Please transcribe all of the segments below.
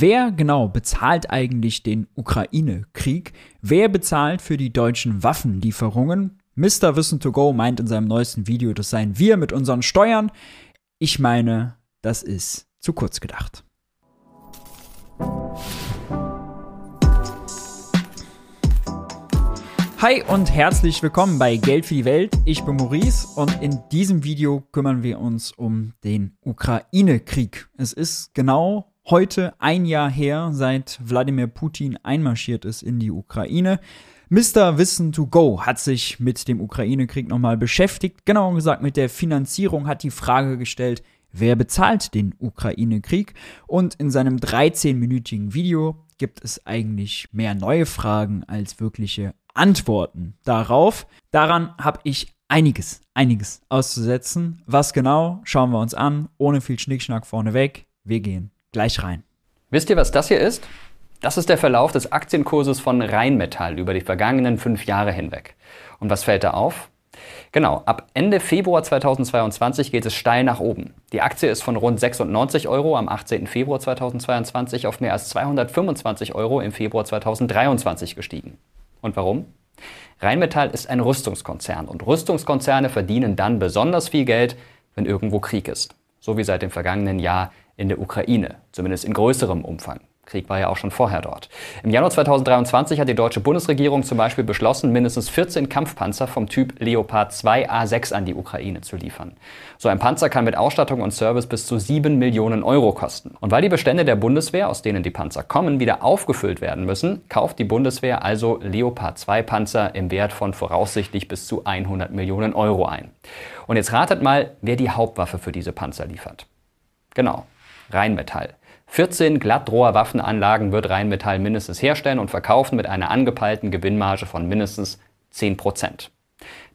Wer genau bezahlt eigentlich den Ukraine-Krieg? Wer bezahlt für die deutschen Waffenlieferungen? Mr. Wissen to Go meint in seinem neuesten Video, das seien wir mit unseren Steuern. Ich meine, das ist zu kurz gedacht. Hi und herzlich willkommen bei Geld für die Welt. Ich bin Maurice und in diesem Video kümmern wir uns um den Ukraine-Krieg. Es ist genau heute ein Jahr her, seit Wladimir Putin einmarschiert ist in die Ukraine. Mr. Wissen to Go hat sich mit dem Ukraine-Krieg nochmal beschäftigt, genauer gesagt mit der Finanzierung, hat die Frage gestellt, wer bezahlt den Ukraine-Krieg? Und in seinem 13-minütigen Video gibt es eigentlich mehr neue Fragen als wirkliche Antworten darauf. Daran habe ich einiges, einiges auszusetzen. Was genau, schauen wir uns an, ohne viel Schnickschnack vorneweg. Wir gehen gleich rein. Wisst ihr, was das hier ist? Das ist der Verlauf des Aktienkurses von Rheinmetall über die vergangenen fünf Jahre hinweg. Und was fällt da auf? Genau, ab Ende Februar 2022 geht es steil nach oben. Die Aktie ist von rund 96 Euro am 18. Februar 2022 auf mehr als 225 Euro im Februar 2023 gestiegen. Und warum? Rheinmetall ist ein Rüstungskonzern und Rüstungskonzerne verdienen dann besonders viel Geld, wenn irgendwo Krieg ist. So wie seit dem vergangenen Jahr in der Ukraine, zumindest in größerem Umfang. Krieg war ja auch schon vorher dort. Im Januar 2023 hat die deutsche Bundesregierung zum Beispiel beschlossen, mindestens 14 Kampfpanzer vom Typ Leopard 2 A6 an die Ukraine zu liefern. So ein Panzer kann mit Ausstattung und Service bis zu 7 Millionen Euro kosten. Und weil die Bestände der Bundeswehr, aus denen die Panzer kommen, wieder aufgefüllt werden müssen, kauft die Bundeswehr also Leopard 2 Panzer im Wert von voraussichtlich bis zu 100 Millionen Euro ein. Und jetzt ratet mal, wer die Hauptwaffe für diese Panzer liefert. Genau, Rheinmetall. 14 Glattrohrwaffenanlagen wird Rheinmetall mindestens herstellen und verkaufen mit einer angepeilten Gewinnmarge von mindestens 10 Prozent.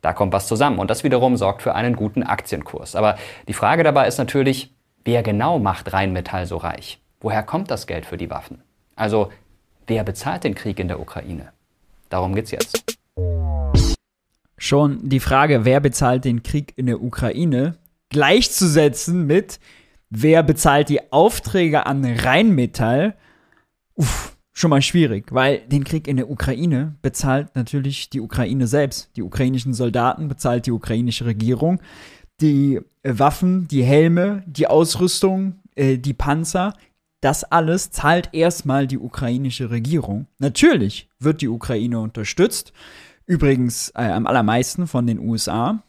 Da kommt was zusammen und das wiederum sorgt für einen guten Aktienkurs. Aber die Frage dabei ist natürlich, wer genau macht Rheinmetall so reich? Woher kommt das Geld für die Waffen? Also, wer bezahlt den Krieg in der Ukraine? Darum geht's jetzt. Schon die Frage, wer bezahlt den Krieg in der Ukraine, gleichzusetzen mit wer bezahlt die Aufträge an Rheinmetall? Uff, schon mal schwierig, weil den Krieg in der Ukraine bezahlt natürlich die Ukraine selbst. Die ukrainischen Soldaten bezahlt die ukrainische Regierung. Die äh, Waffen, die Helme, die Ausrüstung, äh, die Panzer, das alles zahlt erstmal die ukrainische Regierung. Natürlich wird die Ukraine unterstützt. Übrigens äh, am allermeisten von den USA.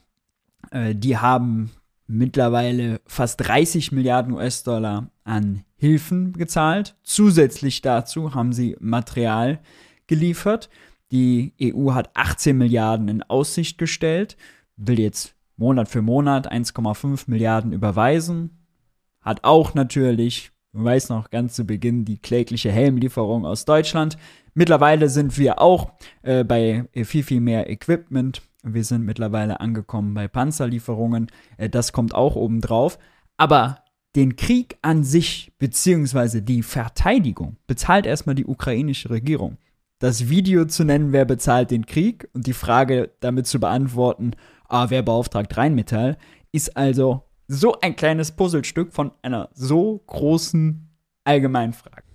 Äh, die haben mittlerweile fast 30 Milliarden US-Dollar an Hilfen gezahlt. Zusätzlich dazu haben sie Material geliefert. Die EU hat 18 Milliarden in Aussicht gestellt, will jetzt Monat für Monat 1,5 Milliarden überweisen. Hat auch natürlich, man weiß noch ganz zu Beginn, die klägliche Helmlieferung aus Deutschland. Mittlerweile sind wir auch äh, bei viel, viel mehr Equipment wir sind mittlerweile angekommen bei Panzerlieferungen. Äh, das kommt auch obendrauf. Aber den Krieg an sich, beziehungsweise die Verteidigung, bezahlt erstmal die ukrainische Regierung. Das Video zu nennen, wer bezahlt den Krieg und die Frage damit zu beantworten, ah, wer beauftragt Rheinmetall, ist also so ein kleines Puzzlestück von einer so großen Allgemeinfrage.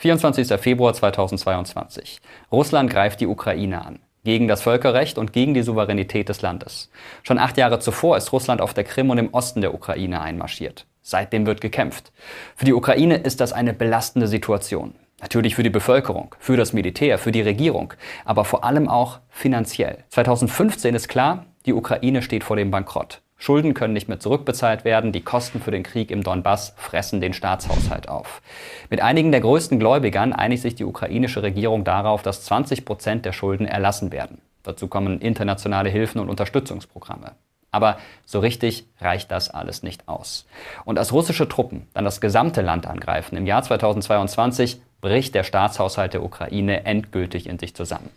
24. Februar 2022. Russland greift die Ukraine an. Gegen das Völkerrecht und gegen die Souveränität des Landes. Schon acht Jahre zuvor ist Russland auf der Krim und im Osten der Ukraine einmarschiert. Seitdem wird gekämpft. Für die Ukraine ist das eine belastende Situation. Natürlich für die Bevölkerung, für das Militär, für die Regierung, aber vor allem auch finanziell. 2015 ist klar, die Ukraine steht vor dem Bankrott. Schulden können nicht mehr zurückbezahlt werden, die Kosten für den Krieg im Donbass fressen den Staatshaushalt auf. Mit einigen der größten Gläubigern einigt sich die ukrainische Regierung darauf, dass 20 Prozent der Schulden erlassen werden. Dazu kommen internationale Hilfen und Unterstützungsprogramme. Aber so richtig reicht das alles nicht aus. Und als russische Truppen dann das gesamte Land angreifen im Jahr 2022, bricht der Staatshaushalt der Ukraine endgültig in sich zusammen.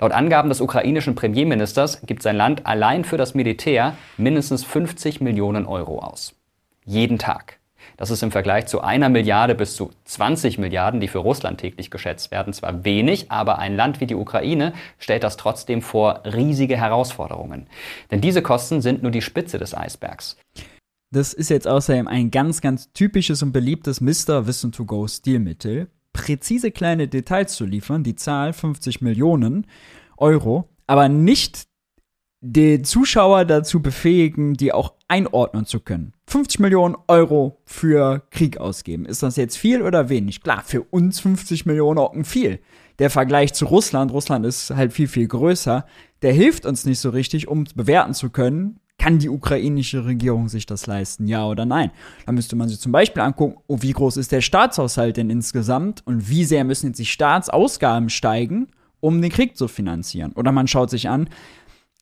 Laut Angaben des ukrainischen Premierministers gibt sein Land allein für das Militär mindestens 50 Millionen Euro aus. Jeden Tag. Das ist im Vergleich zu einer Milliarde bis zu 20 Milliarden, die für Russland täglich geschätzt werden, zwar wenig, aber ein Land wie die Ukraine stellt das trotzdem vor riesige Herausforderungen. Denn diese Kosten sind nur die Spitze des Eisbergs. Das ist jetzt außerdem ein ganz, ganz typisches und beliebtes Mr. Wissen to Go Stilmittel, präzise kleine Details zu liefern, die Zahl 50 Millionen Euro, aber nicht den Zuschauer dazu befähigen, die auch einordnen zu können. 50 Millionen Euro für Krieg ausgeben. Ist das jetzt viel oder wenig? Klar, für uns 50 Millionen Ocken viel. Der Vergleich zu Russland, Russland ist halt viel, viel größer, der hilft uns nicht so richtig, um bewerten zu können, kann die ukrainische Regierung sich das leisten, ja oder nein? Da müsste man sich zum Beispiel angucken, oh, wie groß ist der Staatshaushalt denn insgesamt und wie sehr müssen jetzt die Staatsausgaben steigen, um den Krieg zu finanzieren. Oder man schaut sich an,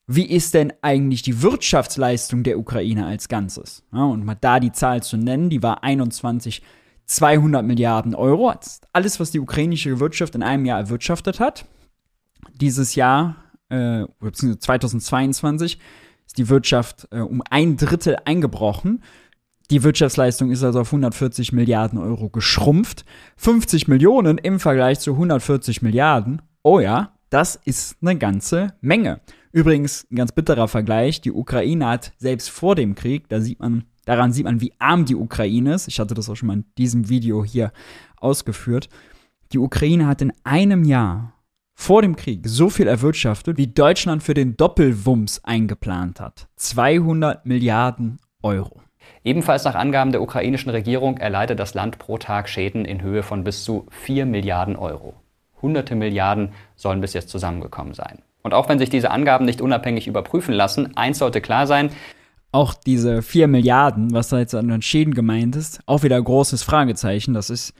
wie ist denn eigentlich die Wirtschaftsleistung der Ukraine als Ganzes? Ja, und mal da die Zahl zu nennen, die war 21 200 Milliarden Euro. Alles, was die ukrainische Wirtschaft in einem Jahr erwirtschaftet hat. Dieses Jahr, äh, beziehungsweise 2022, ist die Wirtschaft äh, um ein Drittel eingebrochen. Die Wirtschaftsleistung ist also auf 140 Milliarden Euro geschrumpft. 50 Millionen im Vergleich zu 140 Milliarden. Oh ja, das ist eine ganze Menge. Übrigens, ein ganz bitterer Vergleich. Die Ukraine hat selbst vor dem Krieg, da sieht man, daran sieht man, wie arm die Ukraine ist. Ich hatte das auch schon mal in diesem Video hier ausgeführt. Die Ukraine hat in einem Jahr vor dem Krieg so viel erwirtschaftet, wie Deutschland für den Doppelwumms eingeplant hat. 200 Milliarden Euro. Ebenfalls nach Angaben der ukrainischen Regierung erleidet das Land pro Tag Schäden in Höhe von bis zu 4 Milliarden Euro. Hunderte Milliarden sollen bis jetzt zusammengekommen sein. Und auch wenn sich diese Angaben nicht unabhängig überprüfen lassen, eins sollte klar sein. Auch diese 4 Milliarden, was da jetzt an den Schäden gemeint ist, auch wieder großes Fragezeichen. Das ist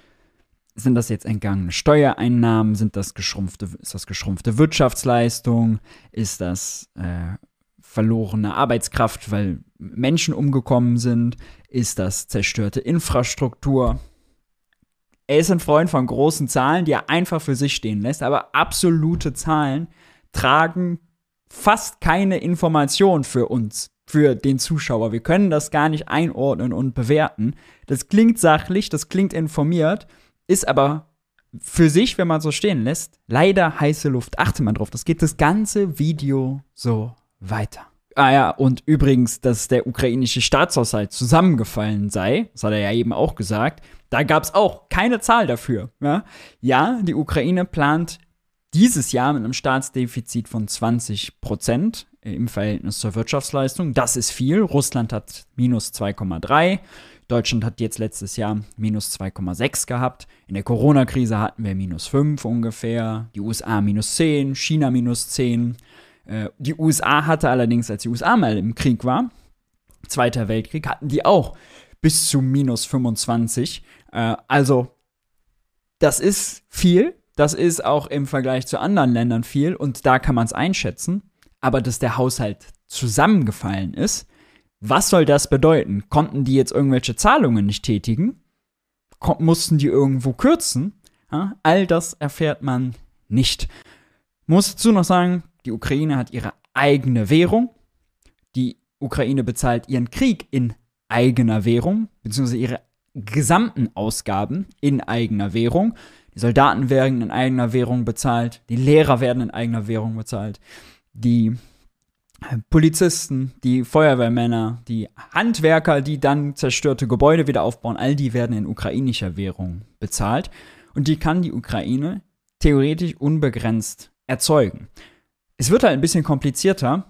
sind das jetzt entgangene Steuereinnahmen? Sind das geschrumpfte, ist das geschrumpfte Wirtschaftsleistung? Ist das äh, verlorene Arbeitskraft, weil Menschen umgekommen sind? Ist das zerstörte Infrastruktur? Er ist ein Freund von großen Zahlen, die er einfach für sich stehen lässt, aber absolute Zahlen tragen fast keine Information für uns, für den Zuschauer. Wir können das gar nicht einordnen und bewerten. Das klingt sachlich, das klingt informiert, ist aber für sich, wenn man so stehen lässt, leider heiße Luft. Achte mal drauf, das geht das ganze Video so weiter. Ah ja, und übrigens, dass der ukrainische Staatshaushalt zusammengefallen sei, das hat er ja eben auch gesagt, da gab es auch keine Zahl dafür. Ja? ja, die Ukraine plant dieses Jahr mit einem Staatsdefizit von 20 Prozent im Verhältnis zur Wirtschaftsleistung. Das ist viel. Russland hat minus 2,3. Deutschland hat jetzt letztes Jahr minus 2,6 gehabt. In der Corona-Krise hatten wir minus 5 ungefähr. Die USA minus 10, China minus 10. Äh, die USA hatte allerdings, als die USA mal im Krieg war, Zweiter Weltkrieg, hatten die auch bis zu minus 25. Äh, also, das ist viel. Das ist auch im Vergleich zu anderen Ländern viel und da kann man es einschätzen. Aber dass der Haushalt zusammengefallen ist, was soll das bedeuten? Konnten die jetzt irgendwelche Zahlungen nicht tätigen? Kon mussten die irgendwo kürzen? Ja, all das erfährt man nicht. Muss dazu noch sagen, die Ukraine hat ihre eigene Währung. Die Ukraine bezahlt ihren Krieg in eigener Währung, beziehungsweise ihre gesamten Ausgaben in eigener Währung. Die Soldaten werden in eigener Währung bezahlt, die Lehrer werden in eigener Währung bezahlt, die Polizisten, die Feuerwehrmänner, die Handwerker, die dann zerstörte Gebäude wieder aufbauen, all die werden in ukrainischer Währung bezahlt. Und die kann die Ukraine theoretisch unbegrenzt erzeugen. Es wird halt ein bisschen komplizierter,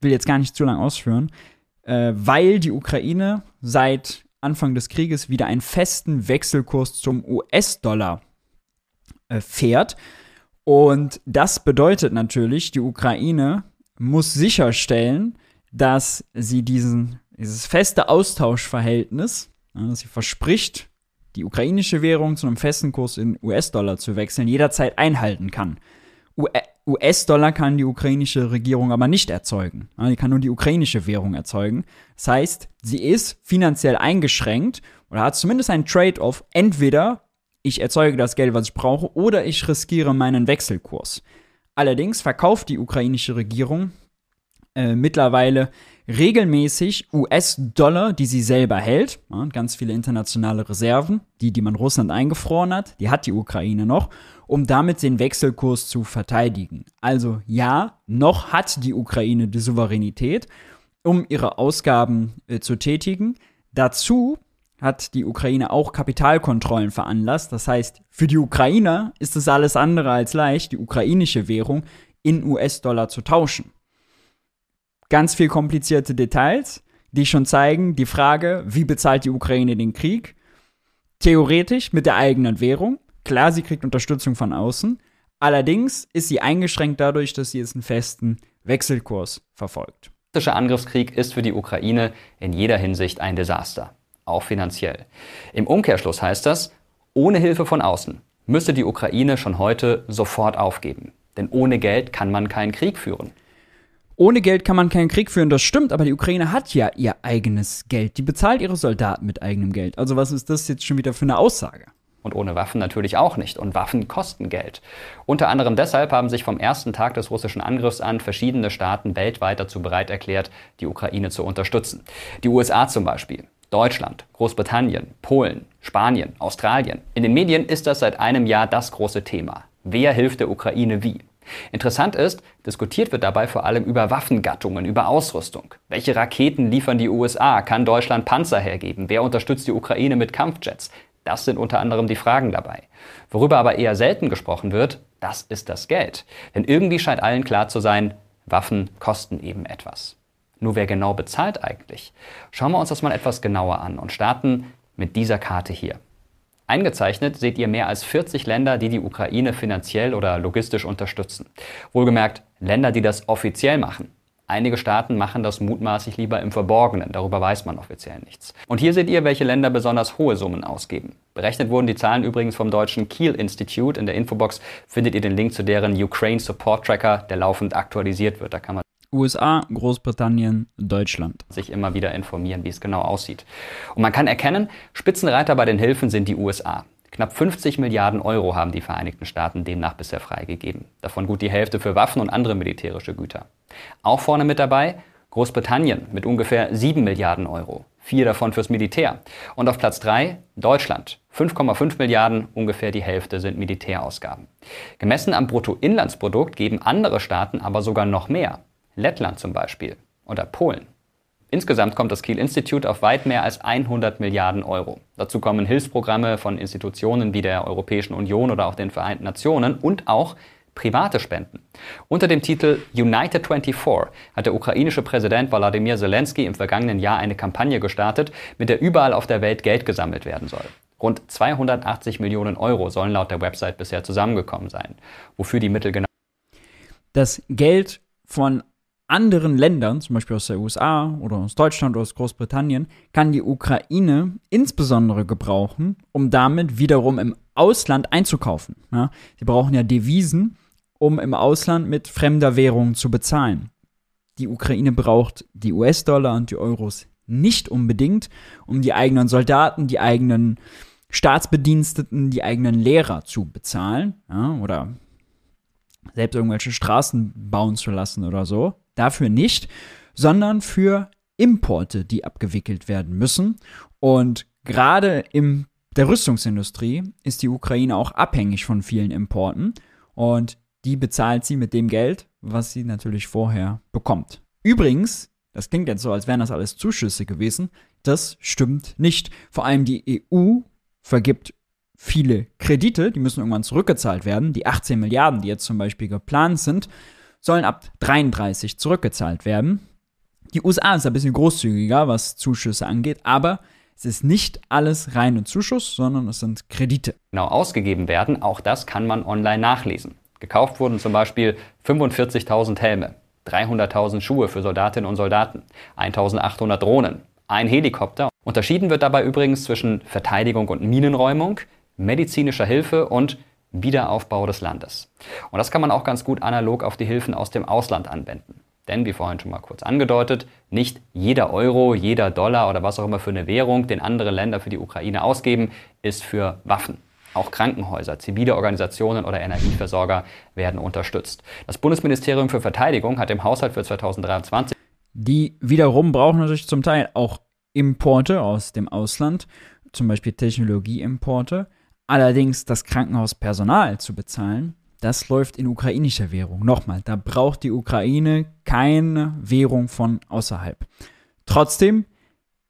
will jetzt gar nicht zu lange ausführen, äh, weil die Ukraine seit Anfang des Krieges wieder einen festen Wechselkurs zum US-Dollar äh, fährt. Und das bedeutet natürlich, die Ukraine muss sicherstellen, dass sie diesen, dieses feste Austauschverhältnis, dass sie verspricht, die ukrainische Währung zu einem festen Kurs in US-Dollar zu wechseln, jederzeit einhalten kann. US-Dollar kann die ukrainische Regierung aber nicht erzeugen. Ja, die kann nur die ukrainische Währung erzeugen. Das heißt, sie ist finanziell eingeschränkt oder hat zumindest einen Trade-off. Entweder ich erzeuge das Geld, was ich brauche, oder ich riskiere meinen Wechselkurs. Allerdings verkauft die ukrainische Regierung äh, mittlerweile regelmäßig US-Dollar, die sie selber hält, ja, ganz viele internationale Reserven, die, die man Russland eingefroren hat, die hat die Ukraine noch, um damit den Wechselkurs zu verteidigen. Also ja, noch hat die Ukraine die Souveränität, um ihre Ausgaben äh, zu tätigen. Dazu hat die Ukraine auch Kapitalkontrollen veranlasst. Das heißt, für die Ukrainer ist es alles andere als leicht, die ukrainische Währung in US-Dollar zu tauschen ganz viel komplizierte Details, die schon zeigen, die Frage, wie bezahlt die Ukraine den Krieg? Theoretisch mit der eigenen Währung. Klar, sie kriegt Unterstützung von außen. Allerdings ist sie eingeschränkt dadurch, dass sie jetzt einen festen Wechselkurs verfolgt. Der russische Angriffskrieg ist für die Ukraine in jeder Hinsicht ein Desaster, auch finanziell. Im Umkehrschluss heißt das, ohne Hilfe von außen müsste die Ukraine schon heute sofort aufgeben. Denn ohne Geld kann man keinen Krieg führen. Ohne Geld kann man keinen Krieg führen, das stimmt, aber die Ukraine hat ja ihr eigenes Geld. Die bezahlt ihre Soldaten mit eigenem Geld. Also was ist das jetzt schon wieder für eine Aussage? Und ohne Waffen natürlich auch nicht. Und Waffen kosten Geld. Unter anderem deshalb haben sich vom ersten Tag des russischen Angriffs an verschiedene Staaten weltweit dazu bereit erklärt, die Ukraine zu unterstützen. Die USA zum Beispiel. Deutschland, Großbritannien, Polen, Spanien, Australien. In den Medien ist das seit einem Jahr das große Thema. Wer hilft der Ukraine wie? Interessant ist, diskutiert wird dabei vor allem über Waffengattungen, über Ausrüstung. Welche Raketen liefern die USA? Kann Deutschland Panzer hergeben? Wer unterstützt die Ukraine mit Kampfjets? Das sind unter anderem die Fragen dabei. Worüber aber eher selten gesprochen wird, das ist das Geld. Denn irgendwie scheint allen klar zu sein, Waffen kosten eben etwas. Nur wer genau bezahlt eigentlich? Schauen wir uns das mal etwas genauer an und starten mit dieser Karte hier. Eingezeichnet seht ihr mehr als 40 Länder, die die Ukraine finanziell oder logistisch unterstützen. Wohlgemerkt Länder, die das offiziell machen. Einige Staaten machen das mutmaßlich lieber im Verborgenen, darüber weiß man offiziell nichts. Und hier seht ihr, welche Länder besonders hohe Summen ausgeben. Berechnet wurden die Zahlen übrigens vom deutschen Kiel Institute. In der Infobox findet ihr den Link zu deren Ukraine Support Tracker, der laufend aktualisiert wird. Da kann man USA, Großbritannien, Deutschland. Sich immer wieder informieren, wie es genau aussieht. Und man kann erkennen, Spitzenreiter bei den Hilfen sind die USA. Knapp 50 Milliarden Euro haben die Vereinigten Staaten demnach bisher freigegeben. Davon gut die Hälfte für Waffen und andere militärische Güter. Auch vorne mit dabei Großbritannien mit ungefähr 7 Milliarden Euro. Vier davon fürs Militär. Und auf Platz 3 Deutschland. 5,5 Milliarden, ungefähr die Hälfte sind Militärausgaben. Gemessen am Bruttoinlandsprodukt geben andere Staaten aber sogar noch mehr. Lettland zum Beispiel oder Polen. Insgesamt kommt das Kiel Institute auf weit mehr als 100 Milliarden Euro. Dazu kommen Hilfsprogramme von Institutionen wie der Europäischen Union oder auch den Vereinten Nationen und auch private Spenden. Unter dem Titel United 24 hat der ukrainische Präsident Wladimir Zelensky im vergangenen Jahr eine Kampagne gestartet, mit der überall auf der Welt Geld gesammelt werden soll. Rund 280 Millionen Euro sollen laut der Website bisher zusammengekommen sein. Wofür die Mittel genau das Geld von anderen Ländern, zum Beispiel aus der USA oder aus Deutschland oder aus Großbritannien, kann die Ukraine insbesondere gebrauchen, um damit wiederum im Ausland einzukaufen. Ja? Sie brauchen ja Devisen, um im Ausland mit fremder Währung zu bezahlen. Die Ukraine braucht die US-Dollar und die Euros nicht unbedingt, um die eigenen Soldaten, die eigenen Staatsbediensteten, die eigenen Lehrer zu bezahlen ja? oder selbst irgendwelche Straßen bauen zu lassen oder so. Dafür nicht, sondern für Importe, die abgewickelt werden müssen. Und gerade in der Rüstungsindustrie ist die Ukraine auch abhängig von vielen Importen. Und die bezahlt sie mit dem Geld, was sie natürlich vorher bekommt. Übrigens, das klingt jetzt so, als wären das alles Zuschüsse gewesen. Das stimmt nicht. Vor allem die EU vergibt viele Kredite, die müssen irgendwann zurückgezahlt werden. Die 18 Milliarden, die jetzt zum Beispiel geplant sind, sollen ab 33 zurückgezahlt werden. Die USA ist ein bisschen großzügiger, was Zuschüsse angeht, aber es ist nicht alles reine Zuschuss, sondern es sind Kredite. Genau ausgegeben werden, auch das kann man online nachlesen. Gekauft wurden zum Beispiel 45.000 Helme, 300.000 Schuhe für Soldatinnen und Soldaten, 1.800 Drohnen, ein Helikopter. Unterschieden wird dabei übrigens zwischen Verteidigung und Minenräumung, medizinischer Hilfe und Wiederaufbau des Landes. Und das kann man auch ganz gut analog auf die Hilfen aus dem Ausland anwenden. Denn, wie vorhin schon mal kurz angedeutet, nicht jeder Euro, jeder Dollar oder was auch immer für eine Währung, den andere Länder für die Ukraine ausgeben, ist für Waffen. Auch Krankenhäuser, zivile Organisationen oder Energieversorger werden unterstützt. Das Bundesministerium für Verteidigung hat im Haushalt für 2023 Die wiederum brauchen natürlich zum Teil auch Importe aus dem Ausland, zum Beispiel Technologieimporte. Allerdings das Krankenhauspersonal zu bezahlen, das läuft in ukrainischer Währung. Nochmal, da braucht die Ukraine keine Währung von außerhalb. Trotzdem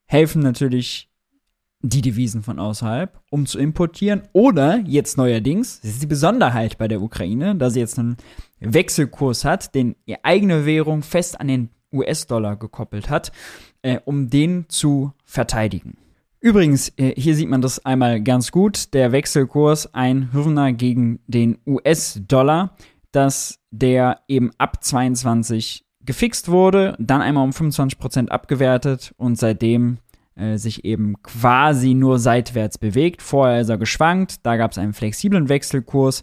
helfen natürlich die Devisen von außerhalb, um zu importieren. Oder jetzt neuerdings, das ist die Besonderheit bei der Ukraine, dass sie jetzt einen Wechselkurs hat, den ihre eigene Währung fest an den US-Dollar gekoppelt hat, äh, um den zu verteidigen. Übrigens, äh, hier sieht man das einmal ganz gut, der Wechselkurs ein Hürner gegen den US-Dollar, dass der eben ab 22 gefixt wurde, dann einmal um 25% abgewertet und seitdem äh, sich eben quasi nur seitwärts bewegt. Vorher ist er geschwankt, da gab es einen flexiblen Wechselkurs.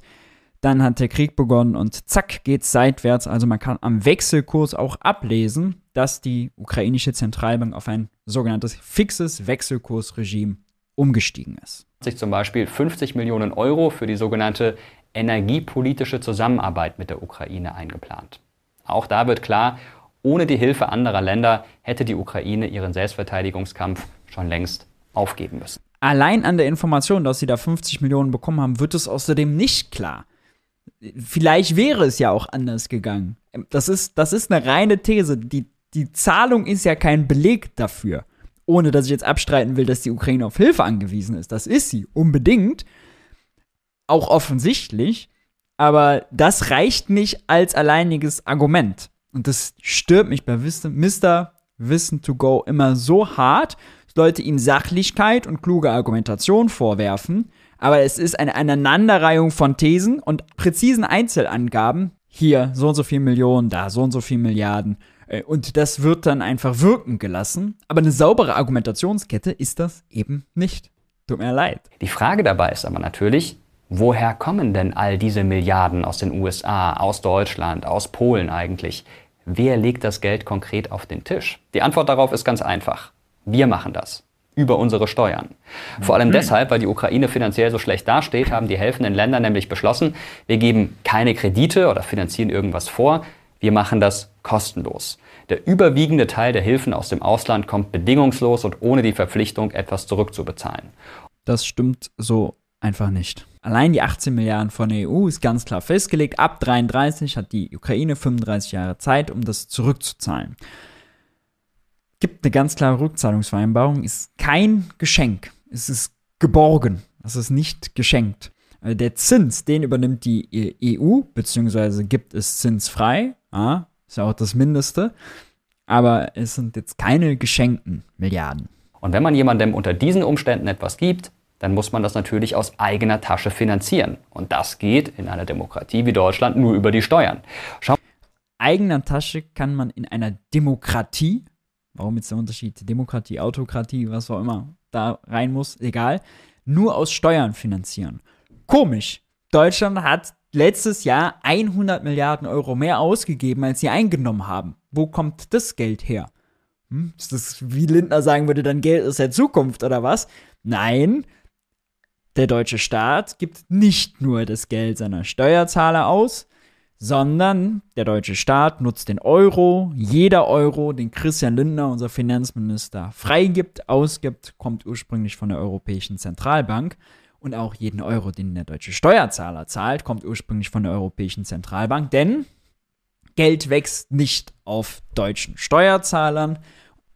Dann hat der Krieg begonnen und zack geht's seitwärts. Also man kann am Wechselkurs auch ablesen, dass die ukrainische Zentralbank auf ein sogenanntes fixes Wechselkursregime umgestiegen ist. Sich zum Beispiel 50 Millionen Euro für die sogenannte energiepolitische Zusammenarbeit mit der Ukraine eingeplant. Auch da wird klar, ohne die Hilfe anderer Länder hätte die Ukraine ihren Selbstverteidigungskampf schon längst aufgeben müssen. Allein an der Information, dass sie da 50 Millionen bekommen haben, wird es außerdem nicht klar. Vielleicht wäre es ja auch anders gegangen. Das ist, das ist eine reine These. Die, die Zahlung ist ja kein Beleg dafür. Ohne dass ich jetzt abstreiten will, dass die Ukraine auf Hilfe angewiesen ist. Das ist sie, unbedingt. Auch offensichtlich. Aber das reicht nicht als alleiniges Argument. Und das stört mich bei Mr. Wissen to Go immer so hart, dass Leute ihm Sachlichkeit und kluge Argumentation vorwerfen. Aber es ist eine Aneinanderreihung von Thesen und präzisen Einzelangaben. Hier so und so viel Millionen, da so und so viel Milliarden. Äh, und das wird dann einfach wirken gelassen. Aber eine saubere Argumentationskette ist das eben nicht. Tut mir leid. Die Frage dabei ist aber natürlich, woher kommen denn all diese Milliarden aus den USA, aus Deutschland, aus Polen eigentlich? Wer legt das Geld konkret auf den Tisch? Die Antwort darauf ist ganz einfach. Wir machen das. Über unsere Steuern. Vor allem mhm. deshalb, weil die Ukraine finanziell so schlecht dasteht, haben die helfenden Länder nämlich beschlossen, wir geben keine Kredite oder finanzieren irgendwas vor, wir machen das kostenlos. Der überwiegende Teil der Hilfen aus dem Ausland kommt bedingungslos und ohne die Verpflichtung, etwas zurückzubezahlen. Das stimmt so einfach nicht. Allein die 18 Milliarden von der EU ist ganz klar festgelegt. Ab 33 hat die Ukraine 35 Jahre Zeit, um das zurückzuzahlen. Gibt eine ganz klare Rückzahlungsvereinbarung, ist kein Geschenk. Es ist geborgen. Es ist nicht geschenkt. Also der Zins, den übernimmt die EU, beziehungsweise gibt es zinsfrei. Ja, ist ja auch das Mindeste. Aber es sind jetzt keine geschenkten Milliarden. Und wenn man jemandem unter diesen Umständen etwas gibt, dann muss man das natürlich aus eigener Tasche finanzieren. Und das geht in einer Demokratie wie Deutschland nur über die Steuern. Schau eigener Tasche kann man in einer Demokratie, warum jetzt der Unterschied Demokratie, Autokratie, was auch immer da rein muss, egal, nur aus Steuern finanzieren. Komisch. Deutschland hat letztes Jahr 100 Milliarden Euro mehr ausgegeben, als sie eingenommen haben. Wo kommt das Geld her? Hm? Ist das, wie Lindner sagen würde, dann Geld ist der Zukunft oder was? Nein, der deutsche Staat gibt nicht nur das Geld seiner Steuerzahler aus, sondern der deutsche Staat nutzt den Euro. Jeder Euro, den Christian Lindner, unser Finanzminister, freigibt, ausgibt, kommt ursprünglich von der Europäischen Zentralbank. Und auch jeden Euro, den der deutsche Steuerzahler zahlt, kommt ursprünglich von der Europäischen Zentralbank. Denn Geld wächst nicht auf deutschen Steuerzahlern,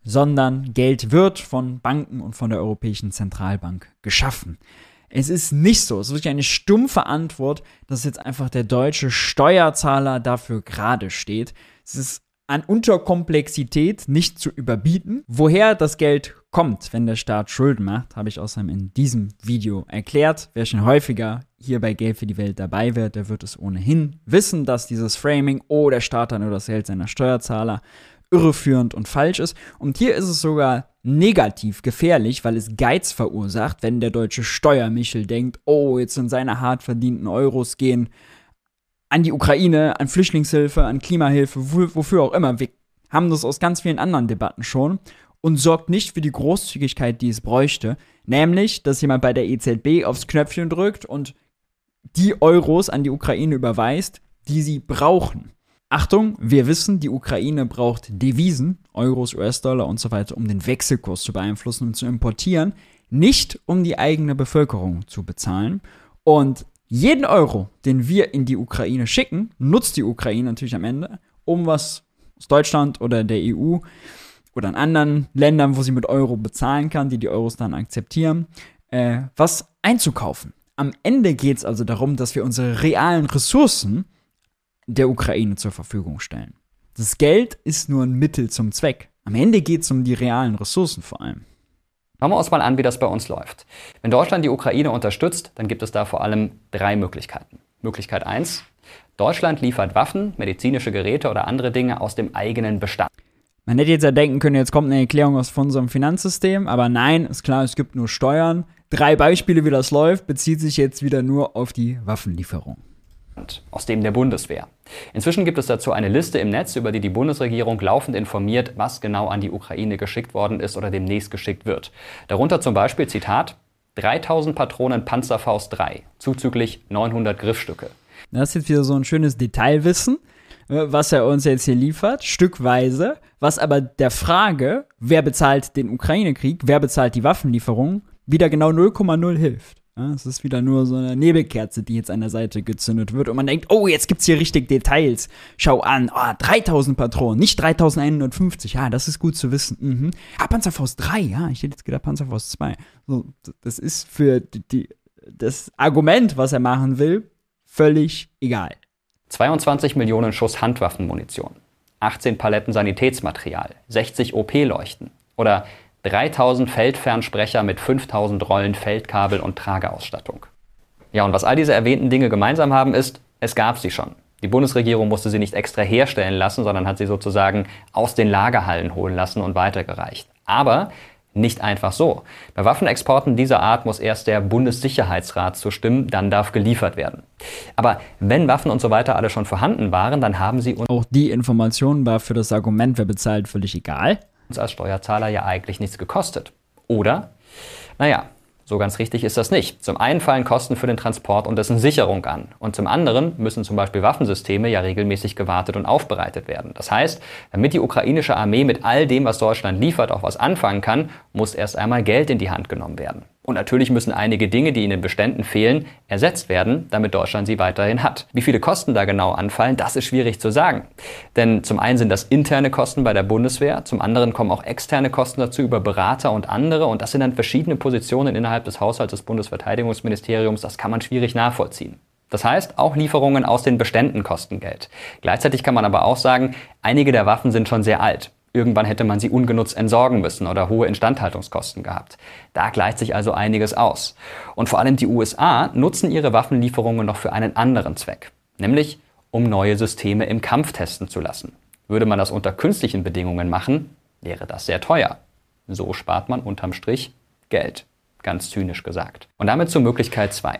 sondern Geld wird von Banken und von der Europäischen Zentralbank geschaffen. Es ist nicht so. Es ist wirklich eine stumpfe Antwort, dass jetzt einfach der deutsche Steuerzahler dafür gerade steht. Es ist an Unterkomplexität nicht zu überbieten. Woher das Geld kommt, wenn der Staat Schulden macht, habe ich außerdem in diesem Video erklärt. Wer schon häufiger hier bei Geld für die Welt dabei wäre, der wird es ohnehin wissen, dass dieses Framing, oh, der Staat hat nur das Geld seiner Steuerzahler, irreführend und falsch ist. Und hier ist es sogar negativ gefährlich, weil es Geiz verursacht, wenn der deutsche Steuermichel denkt, oh, jetzt sind seine hart verdienten Euros gehen an die Ukraine, an Flüchtlingshilfe, an Klimahilfe, wofür auch immer. Wir haben das aus ganz vielen anderen Debatten schon und sorgt nicht für die Großzügigkeit, die es bräuchte, nämlich, dass jemand bei der EZB aufs Knöpfchen drückt und die Euros an die Ukraine überweist, die sie brauchen. Achtung, wir wissen, die Ukraine braucht Devisen, Euros, US-Dollar und so weiter, um den Wechselkurs zu beeinflussen und zu importieren, nicht um die eigene Bevölkerung zu bezahlen. Und jeden Euro, den wir in die Ukraine schicken, nutzt die Ukraine natürlich am Ende, um was aus Deutschland oder der EU oder in anderen Ländern, wo sie mit Euro bezahlen kann, die die Euros dann akzeptieren, äh, was einzukaufen. Am Ende geht es also darum, dass wir unsere realen Ressourcen der Ukraine zur Verfügung stellen. Das Geld ist nur ein Mittel zum Zweck. Am Ende geht es um die realen Ressourcen vor allem. Schauen wir uns mal an, wie das bei uns läuft. Wenn Deutschland die Ukraine unterstützt, dann gibt es da vor allem drei Möglichkeiten. Möglichkeit 1. Deutschland liefert Waffen, medizinische Geräte oder andere Dinge aus dem eigenen Bestand. Man hätte jetzt ja denken können, jetzt kommt eine Erklärung aus von unserem Finanzsystem, aber nein, ist klar, es gibt nur Steuern. Drei Beispiele, wie das läuft, bezieht sich jetzt wieder nur auf die Waffenlieferung aus dem der Bundeswehr. Inzwischen gibt es dazu eine Liste im Netz, über die die Bundesregierung laufend informiert, was genau an die Ukraine geschickt worden ist oder demnächst geschickt wird. Darunter zum Beispiel, Zitat, 3000 Patronen Panzerfaust 3, zuzüglich 900 Griffstücke. Das ist jetzt wieder so ein schönes Detailwissen, was er uns jetzt hier liefert, stückweise, was aber der Frage, wer bezahlt den Ukraine-Krieg, wer bezahlt die Waffenlieferung, wieder genau 0,0 hilft. Ja, es ist wieder nur so eine Nebelkerze, die jetzt an der Seite gezündet wird und man denkt, oh, jetzt gibt's hier richtig Details. Schau an, oh, 3000 Patronen, nicht 3150. Ja, das ist gut zu wissen. Mhm. Ah, Panzerfaust 3, ja, ich hätte jetzt gedacht Panzerfaust 2. So, das ist für die, die, das Argument, was er machen will, völlig egal. 22 Millionen Schuss Handwaffenmunition, 18 Paletten Sanitätsmaterial, 60 OP-Leuchten oder 3000 Feldfernsprecher mit 5000 Rollen Feldkabel und Trageausstattung. Ja, und was all diese erwähnten Dinge gemeinsam haben, ist, es gab sie schon. Die Bundesregierung musste sie nicht extra herstellen lassen, sondern hat sie sozusagen aus den Lagerhallen holen lassen und weitergereicht. Aber nicht einfach so. Bei Waffenexporten dieser Art muss erst der Bundessicherheitsrat zustimmen, dann darf geliefert werden. Aber wenn Waffen und so weiter alle schon vorhanden waren, dann haben sie uns. Auch die Information war für das Argument, wer bezahlt, völlig egal uns als Steuerzahler ja eigentlich nichts gekostet. Oder? Naja, so ganz richtig ist das nicht. Zum einen fallen Kosten für den Transport und dessen Sicherung an. Und zum anderen müssen zum Beispiel Waffensysteme ja regelmäßig gewartet und aufbereitet werden. Das heißt, damit die ukrainische Armee mit all dem, was Deutschland liefert, auch was anfangen kann, muss erst einmal Geld in die Hand genommen werden. Und natürlich müssen einige Dinge, die in den Beständen fehlen, ersetzt werden, damit Deutschland sie weiterhin hat. Wie viele Kosten da genau anfallen, das ist schwierig zu sagen. Denn zum einen sind das interne Kosten bei der Bundeswehr, zum anderen kommen auch externe Kosten dazu über Berater und andere. Und das sind dann verschiedene Positionen innerhalb des Haushalts des Bundesverteidigungsministeriums. Das kann man schwierig nachvollziehen. Das heißt, auch Lieferungen aus den Beständen kosten Geld. Gleichzeitig kann man aber auch sagen, einige der Waffen sind schon sehr alt. Irgendwann hätte man sie ungenutzt entsorgen müssen oder hohe Instandhaltungskosten gehabt. Da gleicht sich also einiges aus. Und vor allem die USA nutzen ihre Waffenlieferungen noch für einen anderen Zweck, nämlich um neue Systeme im Kampf testen zu lassen. Würde man das unter künstlichen Bedingungen machen, wäre das sehr teuer. So spart man unterm Strich Geld, ganz zynisch gesagt. Und damit zur Möglichkeit 2.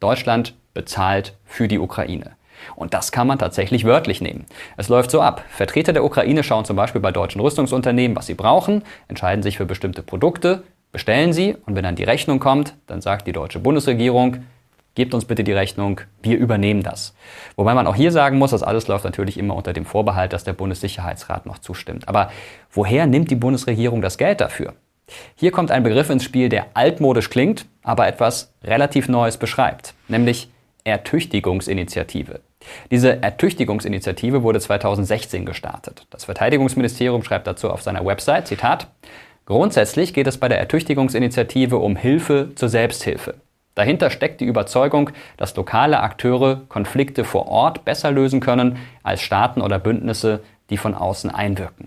Deutschland bezahlt für die Ukraine. Und das kann man tatsächlich wörtlich nehmen. Es läuft so ab. Vertreter der Ukraine schauen zum Beispiel bei deutschen Rüstungsunternehmen, was sie brauchen, entscheiden sich für bestimmte Produkte, bestellen sie und wenn dann die Rechnung kommt, dann sagt die deutsche Bundesregierung, gebt uns bitte die Rechnung, wir übernehmen das. Wobei man auch hier sagen muss, das alles läuft natürlich immer unter dem Vorbehalt, dass der Bundessicherheitsrat noch zustimmt. Aber woher nimmt die Bundesregierung das Geld dafür? Hier kommt ein Begriff ins Spiel, der altmodisch klingt, aber etwas relativ Neues beschreibt, nämlich Ertüchtigungsinitiative. Diese Ertüchtigungsinitiative wurde 2016 gestartet. Das Verteidigungsministerium schreibt dazu auf seiner Website, Zitat, Grundsätzlich geht es bei der Ertüchtigungsinitiative um Hilfe zur Selbsthilfe. Dahinter steckt die Überzeugung, dass lokale Akteure Konflikte vor Ort besser lösen können als Staaten oder Bündnisse, die von außen einwirken.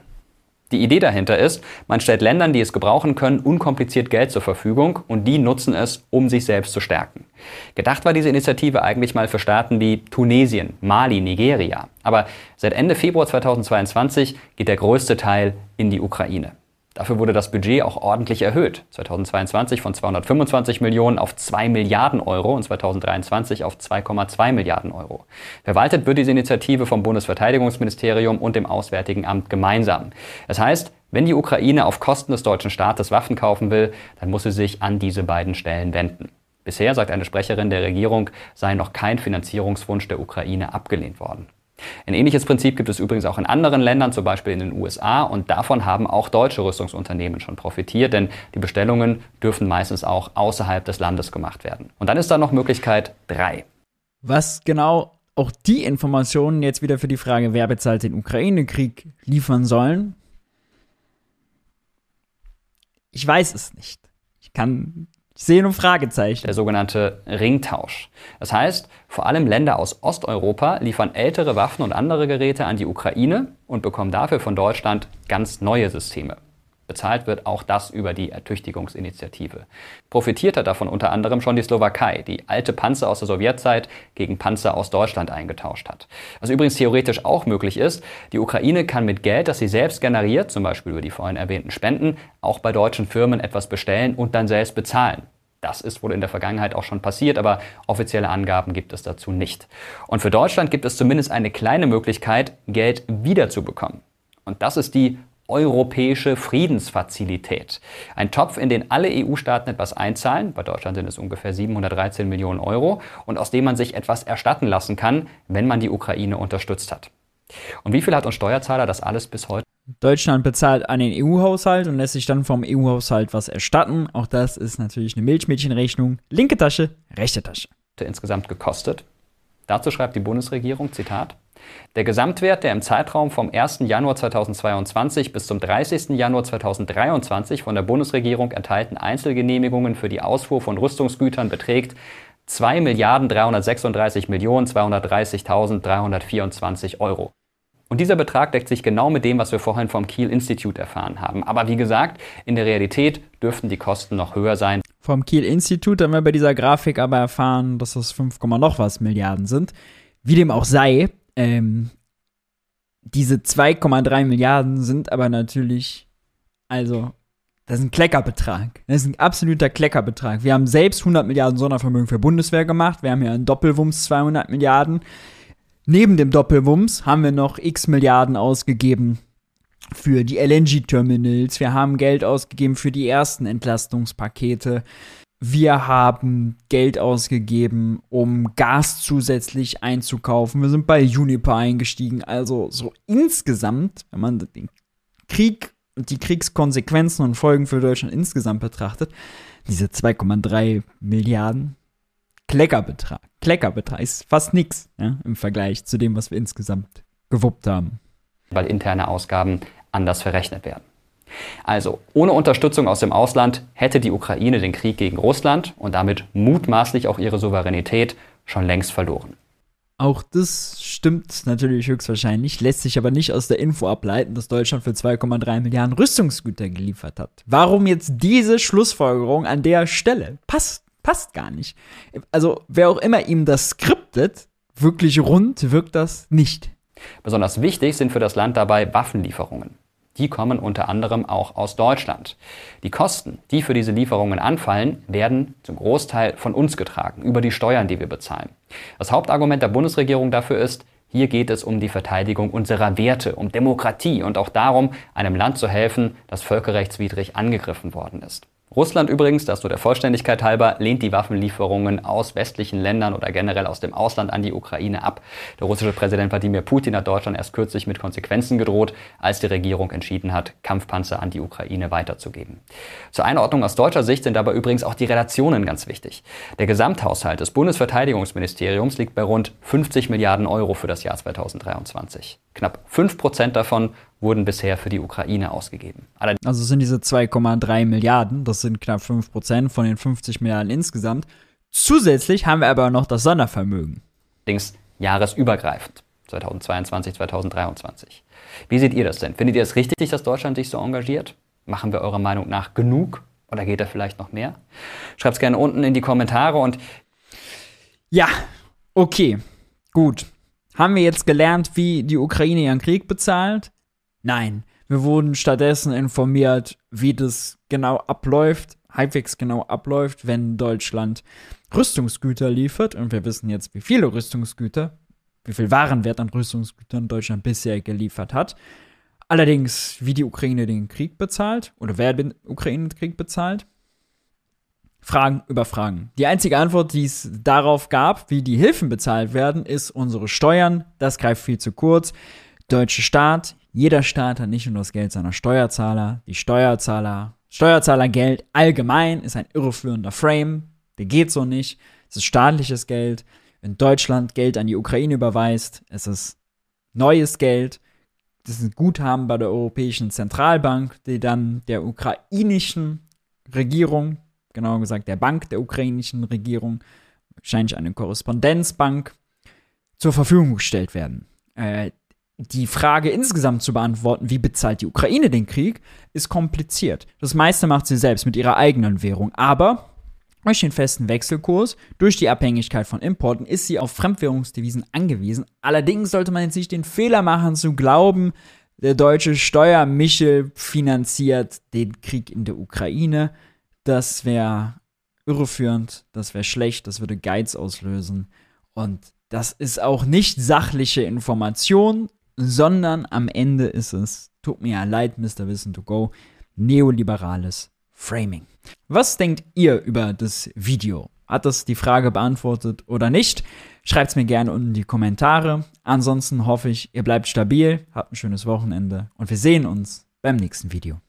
Die Idee dahinter ist, man stellt Ländern, die es gebrauchen können, unkompliziert Geld zur Verfügung und die nutzen es, um sich selbst zu stärken. Gedacht war diese Initiative eigentlich mal für Staaten wie Tunesien, Mali, Nigeria. Aber seit Ende Februar 2022 geht der größte Teil in die Ukraine. Dafür wurde das Budget auch ordentlich erhöht. 2022 von 225 Millionen auf 2 Milliarden Euro und 2023 auf 2,2 Milliarden Euro. Verwaltet wird diese Initiative vom Bundesverteidigungsministerium und dem Auswärtigen Amt gemeinsam. Das heißt, wenn die Ukraine auf Kosten des deutschen Staates Waffen kaufen will, dann muss sie sich an diese beiden Stellen wenden. Bisher, sagt eine Sprecherin der Regierung, sei noch kein Finanzierungswunsch der Ukraine abgelehnt worden. Ein ähnliches Prinzip gibt es übrigens auch in anderen Ländern, zum Beispiel in den USA, und davon haben auch deutsche Rüstungsunternehmen schon profitiert, denn die Bestellungen dürfen meistens auch außerhalb des Landes gemacht werden. Und dann ist da noch Möglichkeit 3. Was genau auch die Informationen jetzt wieder für die Frage, wer bezahlt den Ukraine-Krieg, liefern sollen, ich weiß es nicht. Ich kann ich sehe nur Fragezeichen. Der sogenannte Ringtausch. Das heißt, vor allem Länder aus Osteuropa liefern ältere Waffen und andere Geräte an die Ukraine und bekommen dafür von Deutschland ganz neue Systeme. Bezahlt wird auch das über die Ertüchtigungsinitiative. Profitiert hat davon unter anderem schon die Slowakei, die alte Panzer aus der Sowjetzeit gegen Panzer aus Deutschland eingetauscht hat. Was übrigens theoretisch auch möglich ist, die Ukraine kann mit Geld, das sie selbst generiert, zum Beispiel über die vorhin erwähnten Spenden, auch bei deutschen Firmen etwas bestellen und dann selbst bezahlen. Das ist wohl in der Vergangenheit auch schon passiert, aber offizielle Angaben gibt es dazu nicht. Und für Deutschland gibt es zumindest eine kleine Möglichkeit, Geld wiederzubekommen. Und das ist die Europäische Friedensfazilität. Ein Topf, in den alle EU-Staaten etwas einzahlen, bei Deutschland sind es ungefähr 713 Millionen Euro, und aus dem man sich etwas erstatten lassen kann, wenn man die Ukraine unterstützt hat. Und wie viel hat uns Steuerzahler das alles bis heute? Deutschland bezahlt an den EU-Haushalt und lässt sich dann vom EU-Haushalt was erstatten. Auch das ist natürlich eine Milchmädchenrechnung. Linke Tasche, rechte Tasche. Insgesamt gekostet. Dazu schreibt die Bundesregierung, Zitat, der Gesamtwert der im Zeitraum vom 1. Januar 2022 bis zum 30. Januar 2023 von der Bundesregierung erteilten Einzelgenehmigungen für die Ausfuhr von Rüstungsgütern beträgt 2 Milliarden 336 Millionen 230.324 Euro. Und dieser Betrag deckt sich genau mit dem, was wir vorhin vom Kiel Institute erfahren haben. Aber wie gesagt, in der Realität dürften die Kosten noch höher sein. Vom Kiel Institute haben wir bei dieser Grafik aber erfahren, dass es 5, noch was Milliarden sind. Wie dem auch sei, ähm, diese 2,3 Milliarden sind aber natürlich, also, das ist ein Kleckerbetrag. Das ist ein absoluter Kleckerbetrag. Wir haben selbst 100 Milliarden Sondervermögen für Bundeswehr gemacht. Wir haben ja einen Doppelwumms 200 Milliarden. Neben dem Doppelwumms haben wir noch x Milliarden ausgegeben für die LNG-Terminals. Wir haben Geld ausgegeben für die ersten Entlastungspakete. Wir haben Geld ausgegeben, um Gas zusätzlich einzukaufen. Wir sind bei Uniper eingestiegen. Also so insgesamt, wenn man den Krieg und die Kriegskonsequenzen und Folgen für Deutschland insgesamt betrachtet, diese 2,3 Milliarden Kleckerbetrag. Kleckerbetrag ist fast nichts ja, im Vergleich zu dem, was wir insgesamt gewuppt haben. Weil interne Ausgaben anders verrechnet werden. Also, ohne Unterstützung aus dem Ausland hätte die Ukraine den Krieg gegen Russland und damit mutmaßlich auch ihre Souveränität schon längst verloren. Auch das stimmt natürlich höchstwahrscheinlich, lässt sich aber nicht aus der Info ableiten, dass Deutschland für 2,3 Milliarden Rüstungsgüter geliefert hat. Warum jetzt diese Schlussfolgerung an der Stelle? Passt, passt gar nicht. Also, wer auch immer ihm das skriptet, wirklich rund wirkt das nicht. Besonders wichtig sind für das Land dabei Waffenlieferungen die kommen unter anderem auch aus Deutschland. Die Kosten, die für diese Lieferungen anfallen, werden zum Großteil von uns getragen, über die Steuern, die wir bezahlen. Das Hauptargument der Bundesregierung dafür ist, hier geht es um die Verteidigung unserer Werte, um Demokratie und auch darum, einem Land zu helfen, das völkerrechtswidrig angegriffen worden ist. Russland übrigens, das nur der Vollständigkeit halber, lehnt die Waffenlieferungen aus westlichen Ländern oder generell aus dem Ausland an die Ukraine ab. Der russische Präsident Wladimir Putin hat Deutschland erst kürzlich mit Konsequenzen gedroht, als die Regierung entschieden hat, Kampfpanzer an die Ukraine weiterzugeben. Zur Einordnung aus deutscher Sicht sind dabei übrigens auch die Relationen ganz wichtig. Der Gesamthaushalt des Bundesverteidigungsministeriums liegt bei rund 50 Milliarden Euro für das Jahr 2023. Knapp 5 Prozent davon wurden bisher für die Ukraine ausgegeben. Allerdings also sind diese 2,3 Milliarden, das sind knapp 5 Prozent von den 50 Milliarden insgesamt. Zusätzlich haben wir aber noch das Sondervermögen. Allerdings jahresübergreifend, 2022, 2023. Wie seht ihr das denn? Findet ihr es richtig, dass Deutschland sich so engagiert? Machen wir eurer Meinung nach genug oder geht da vielleicht noch mehr? Schreibt es gerne unten in die Kommentare und ja, okay, gut. Haben wir jetzt gelernt, wie die Ukraine ihren Krieg bezahlt? Nein, wir wurden stattdessen informiert, wie das genau abläuft, halbwegs genau abläuft, wenn Deutschland Rüstungsgüter liefert. Und wir wissen jetzt, wie viele Rüstungsgüter, wie viel Warenwert an Rüstungsgütern Deutschland bisher geliefert hat. Allerdings, wie die Ukraine den Krieg bezahlt oder wer den Ukraine-Krieg bezahlt, Fragen über Fragen. Die einzige Antwort, die es darauf gab, wie die Hilfen bezahlt werden, ist unsere Steuern. Das greift viel zu kurz. Deutsche Staat, jeder Staat hat nicht nur das Geld seiner Steuerzahler, die Steuerzahler, Steuerzahlergeld allgemein ist ein irreführender Frame. Der geht so nicht. Es ist staatliches Geld. Wenn Deutschland Geld an die Ukraine überweist, es ist neues Geld. Das ist ein Guthaben bei der Europäischen Zentralbank, die dann der ukrainischen Regierung, genauer gesagt der Bank der ukrainischen Regierung, wahrscheinlich eine Korrespondenzbank, zur Verfügung gestellt werden. Äh, die Frage insgesamt zu beantworten, wie bezahlt die Ukraine den Krieg, ist kompliziert. Das meiste macht sie selbst mit ihrer eigenen Währung. Aber durch den festen Wechselkurs, durch die Abhängigkeit von Importen, ist sie auf Fremdwährungsdevisen angewiesen. Allerdings sollte man jetzt nicht den Fehler machen zu glauben, der deutsche Steuermichel finanziert den Krieg in der Ukraine. Das wäre irreführend, das wäre schlecht, das würde Geiz auslösen. Und das ist auch nicht sachliche Information, sondern am Ende ist es, tut mir ja leid, Mr. Wissen to Go, neoliberales Framing. Was denkt ihr über das Video? Hat das die Frage beantwortet oder nicht? Schreibt es mir gerne unten in die Kommentare. Ansonsten hoffe ich, ihr bleibt stabil, habt ein schönes Wochenende und wir sehen uns beim nächsten Video.